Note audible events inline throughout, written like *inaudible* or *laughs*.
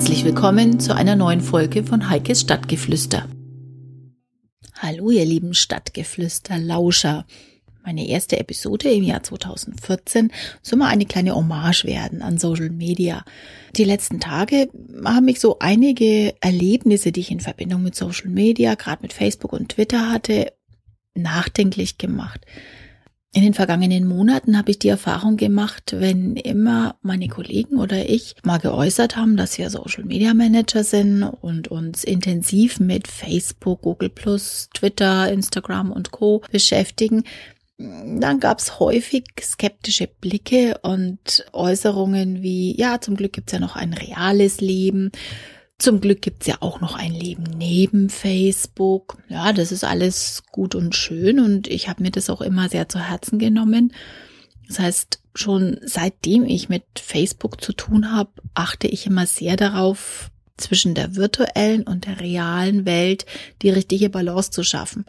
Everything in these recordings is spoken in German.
Herzlich willkommen zu einer neuen Folge von Heikes Stadtgeflüster. Hallo, ihr lieben Stadtgeflüster-Lauscher. Meine erste Episode im Jahr 2014 soll mal eine kleine Hommage werden an Social Media. Die letzten Tage haben mich so einige Erlebnisse, die ich in Verbindung mit Social Media, gerade mit Facebook und Twitter hatte, nachdenklich gemacht. In den vergangenen Monaten habe ich die Erfahrung gemacht, wenn immer meine Kollegen oder ich mal geäußert haben, dass wir Social Media Manager sind und uns intensiv mit Facebook, Google Twitter, Instagram und Co beschäftigen, dann gab es häufig skeptische Blicke und Äußerungen wie, ja, zum Glück gibt's ja noch ein reales Leben. Zum Glück gibt's ja auch noch ein Leben neben Facebook. Ja, das ist alles gut und schön und ich habe mir das auch immer sehr zu Herzen genommen. Das heißt, schon seitdem ich mit Facebook zu tun habe, achte ich immer sehr darauf, zwischen der virtuellen und der realen Welt die richtige Balance zu schaffen.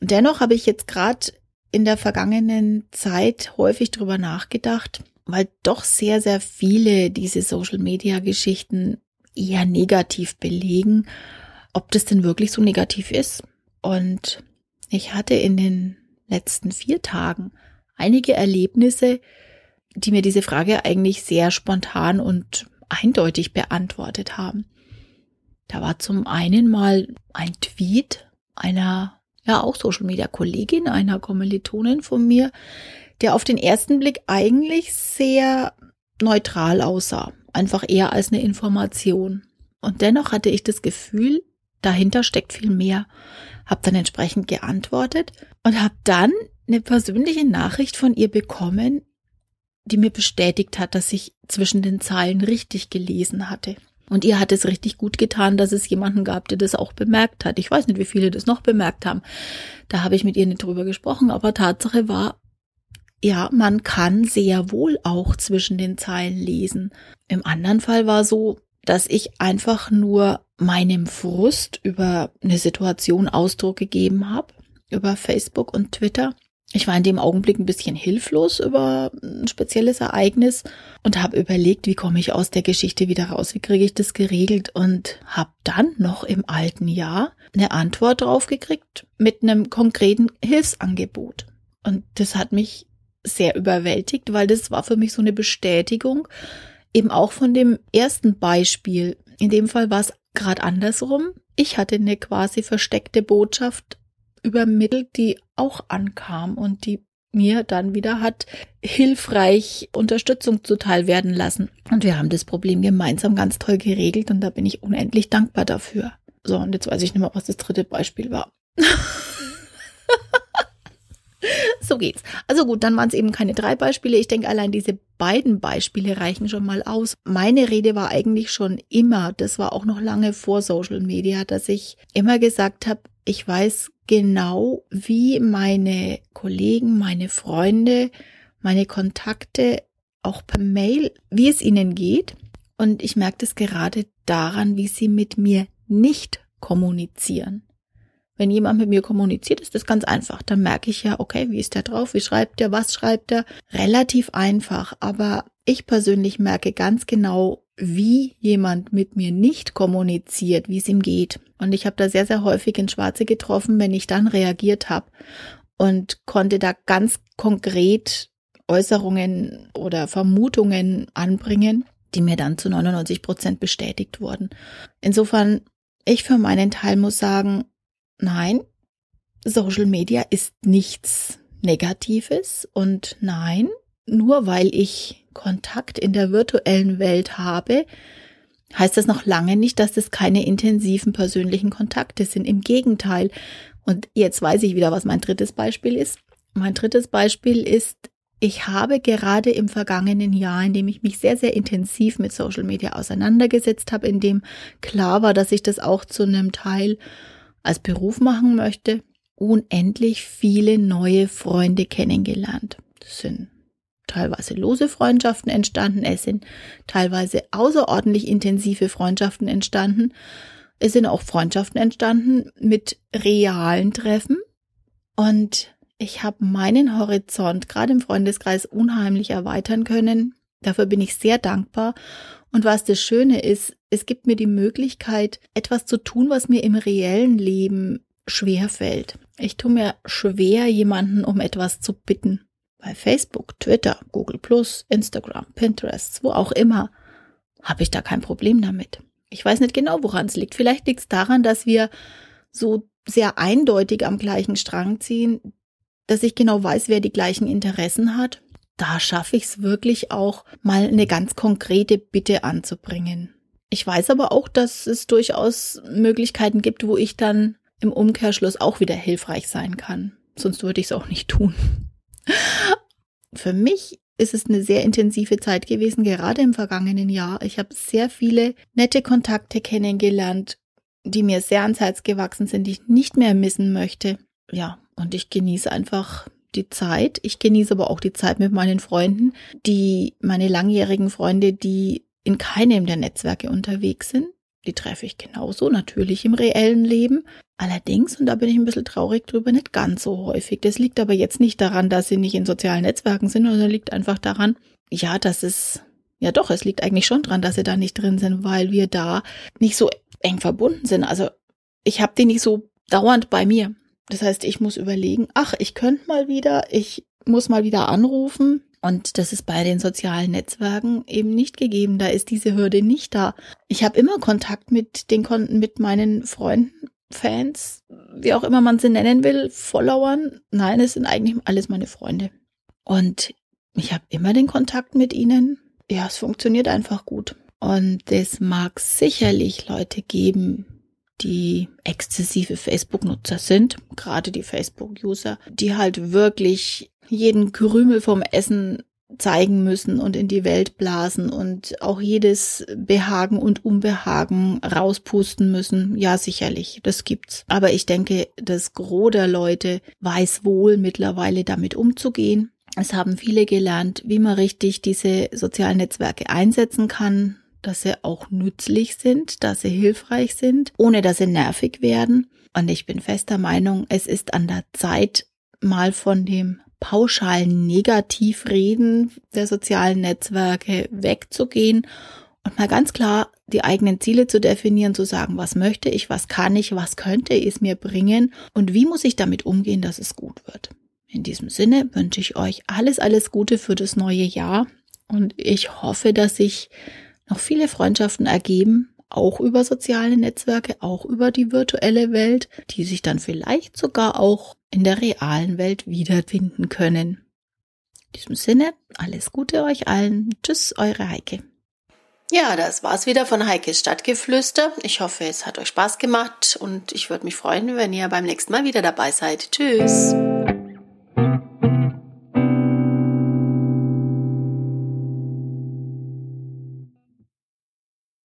Dennoch habe ich jetzt gerade in der vergangenen Zeit häufig drüber nachgedacht, weil doch sehr, sehr viele diese Social-Media-Geschichten eher negativ belegen, ob das denn wirklich so negativ ist. Und ich hatte in den letzten vier Tagen einige Erlebnisse, die mir diese Frage eigentlich sehr spontan und eindeutig beantwortet haben. Da war zum einen mal ein Tweet einer, ja auch Social Media Kollegin, einer Kommilitonin von mir, der auf den ersten Blick eigentlich sehr neutral aussah einfach eher als eine Information. Und dennoch hatte ich das Gefühl, dahinter steckt viel mehr. Hab dann entsprechend geantwortet und habe dann eine persönliche Nachricht von ihr bekommen, die mir bestätigt hat, dass ich zwischen den Zeilen richtig gelesen hatte. Und ihr hat es richtig gut getan, dass es jemanden gab, der das auch bemerkt hat. Ich weiß nicht, wie viele das noch bemerkt haben. Da habe ich mit ihr nicht drüber gesprochen, aber Tatsache war, ja, man kann sehr wohl auch zwischen den Zeilen lesen. Im anderen Fall war so, dass ich einfach nur meinem Frust über eine Situation Ausdruck gegeben habe, über Facebook und Twitter. Ich war in dem Augenblick ein bisschen hilflos über ein spezielles Ereignis und habe überlegt, wie komme ich aus der Geschichte wieder raus, wie kriege ich das geregelt und habe dann noch im alten Jahr eine Antwort drauf gekriegt mit einem konkreten Hilfsangebot. Und das hat mich sehr überwältigt, weil das war für mich so eine Bestätigung, eben auch von dem ersten Beispiel. In dem Fall war es gerade andersrum. Ich hatte eine quasi versteckte Botschaft übermittelt, die auch ankam und die mir dann wieder hat hilfreich Unterstützung zuteil werden lassen. Und wir haben das Problem gemeinsam ganz toll geregelt und da bin ich unendlich dankbar dafür. So, und jetzt weiß ich nicht mehr, was das dritte Beispiel war. *laughs* so geht's. Also gut, dann waren es eben keine drei Beispiele. Ich denke, allein diese beiden Beispiele reichen schon mal aus. Meine Rede war eigentlich schon immer, das war auch noch lange vor Social Media, dass ich immer gesagt habe, ich weiß genau, wie meine Kollegen, meine Freunde, meine Kontakte auch per Mail, wie es ihnen geht. Und ich merke das gerade daran, wie sie mit mir nicht kommunizieren. Wenn jemand mit mir kommuniziert, ist das ganz einfach. Dann merke ich ja, okay, wie ist der drauf? Wie schreibt er? Was schreibt er? Relativ einfach. Aber ich persönlich merke ganz genau, wie jemand mit mir nicht kommuniziert, wie es ihm geht. Und ich habe da sehr, sehr häufig in Schwarze getroffen, wenn ich dann reagiert habe und konnte da ganz konkret Äußerungen oder Vermutungen anbringen, die mir dann zu 99 Prozent bestätigt wurden. Insofern, ich für meinen Teil muss sagen, nein, Social Media ist nichts Negatives und nein, nur weil ich Kontakt in der virtuellen Welt habe, heißt das noch lange nicht, dass es keine intensiven persönlichen Kontakte sind. Im Gegenteil. Und jetzt weiß ich wieder, was mein drittes Beispiel ist. Mein drittes Beispiel ist, ich habe gerade im vergangenen Jahr, in dem ich mich sehr, sehr intensiv mit Social Media auseinandergesetzt habe, in dem klar war, dass ich das auch zu einem Teil als Beruf machen möchte, unendlich viele neue Freunde kennengelernt. Das sind teilweise lose Freundschaften entstanden, es sind teilweise außerordentlich intensive Freundschaften entstanden. Es sind auch Freundschaften entstanden mit realen Treffen. Und ich habe meinen Horizont gerade im Freundeskreis unheimlich erweitern können. Dafür bin ich sehr dankbar. Und was das Schöne ist, es gibt mir die Möglichkeit, etwas zu tun, was mir im reellen Leben schwer fällt. Ich tue mir schwer, jemanden um etwas zu bitten. Bei Facebook, Twitter, Google Instagram, Pinterest, wo auch immer, habe ich da kein Problem damit. Ich weiß nicht genau, woran es liegt. Vielleicht liegt es daran, dass wir so sehr eindeutig am gleichen Strang ziehen, dass ich genau weiß, wer die gleichen Interessen hat. Da schaffe ich es wirklich auch, mal eine ganz konkrete Bitte anzubringen. Ich weiß aber auch, dass es durchaus Möglichkeiten gibt, wo ich dann im Umkehrschluss auch wieder hilfreich sein kann. Sonst würde ich es auch nicht tun. *laughs* Für mich ist es eine sehr intensive Zeit gewesen, gerade im vergangenen Jahr. Ich habe sehr viele nette Kontakte kennengelernt, die mir sehr ans Herz gewachsen sind, die ich nicht mehr missen möchte. Ja, und ich genieße einfach die Zeit. Ich genieße aber auch die Zeit mit meinen Freunden, die meine langjährigen Freunde, die in keinem der Netzwerke unterwegs sind. Die treffe ich genauso, natürlich im reellen Leben. Allerdings, und da bin ich ein bisschen traurig drüber, nicht ganz so häufig. Das liegt aber jetzt nicht daran, dass sie nicht in sozialen Netzwerken sind, sondern liegt einfach daran, ja, dass es, ja doch, es liegt eigentlich schon daran, dass sie da nicht drin sind, weil wir da nicht so eng verbunden sind. Also ich habe die nicht so dauernd bei mir. Das heißt, ich muss überlegen, ach, ich könnte mal wieder, ich muss mal wieder anrufen. Und das ist bei den sozialen Netzwerken eben nicht gegeben. Da ist diese Hürde nicht da. Ich habe immer Kontakt mit den Konten, mit meinen Freunden, Fans, wie auch immer man sie nennen will, Followern. Nein, es sind eigentlich alles meine Freunde. Und ich habe immer den Kontakt mit ihnen. Ja, es funktioniert einfach gut. Und es mag sicherlich Leute geben, die exzessive Facebook-Nutzer sind, gerade die Facebook-User, die halt wirklich jeden Krümel vom Essen zeigen müssen und in die Welt blasen und auch jedes Behagen und Unbehagen rauspusten müssen. Ja, sicherlich, das gibt's. Aber ich denke, das Gros der Leute weiß wohl mittlerweile damit umzugehen. Es haben viele gelernt, wie man richtig diese sozialen Netzwerke einsetzen kann, dass sie auch nützlich sind, dass sie hilfreich sind, ohne dass sie nervig werden. Und ich bin fester Meinung, es ist an der Zeit, mal von dem pauschalen Negativreden der sozialen Netzwerke wegzugehen und mal ganz klar die eigenen Ziele zu definieren, zu sagen, was möchte ich, was kann ich, was könnte es mir bringen und wie muss ich damit umgehen, dass es gut wird. In diesem Sinne wünsche ich euch alles, alles Gute für das neue Jahr und ich hoffe, dass ich noch viele Freundschaften ergeben, auch über soziale Netzwerke, auch über die virtuelle Welt, die sich dann vielleicht sogar auch in der realen Welt wiederfinden können. In diesem Sinne, alles Gute euch allen. Tschüss, eure Heike. Ja, das war's wieder von Heikes Stadtgeflüster. Ich hoffe, es hat euch Spaß gemacht und ich würde mich freuen, wenn ihr beim nächsten Mal wieder dabei seid. Tschüss.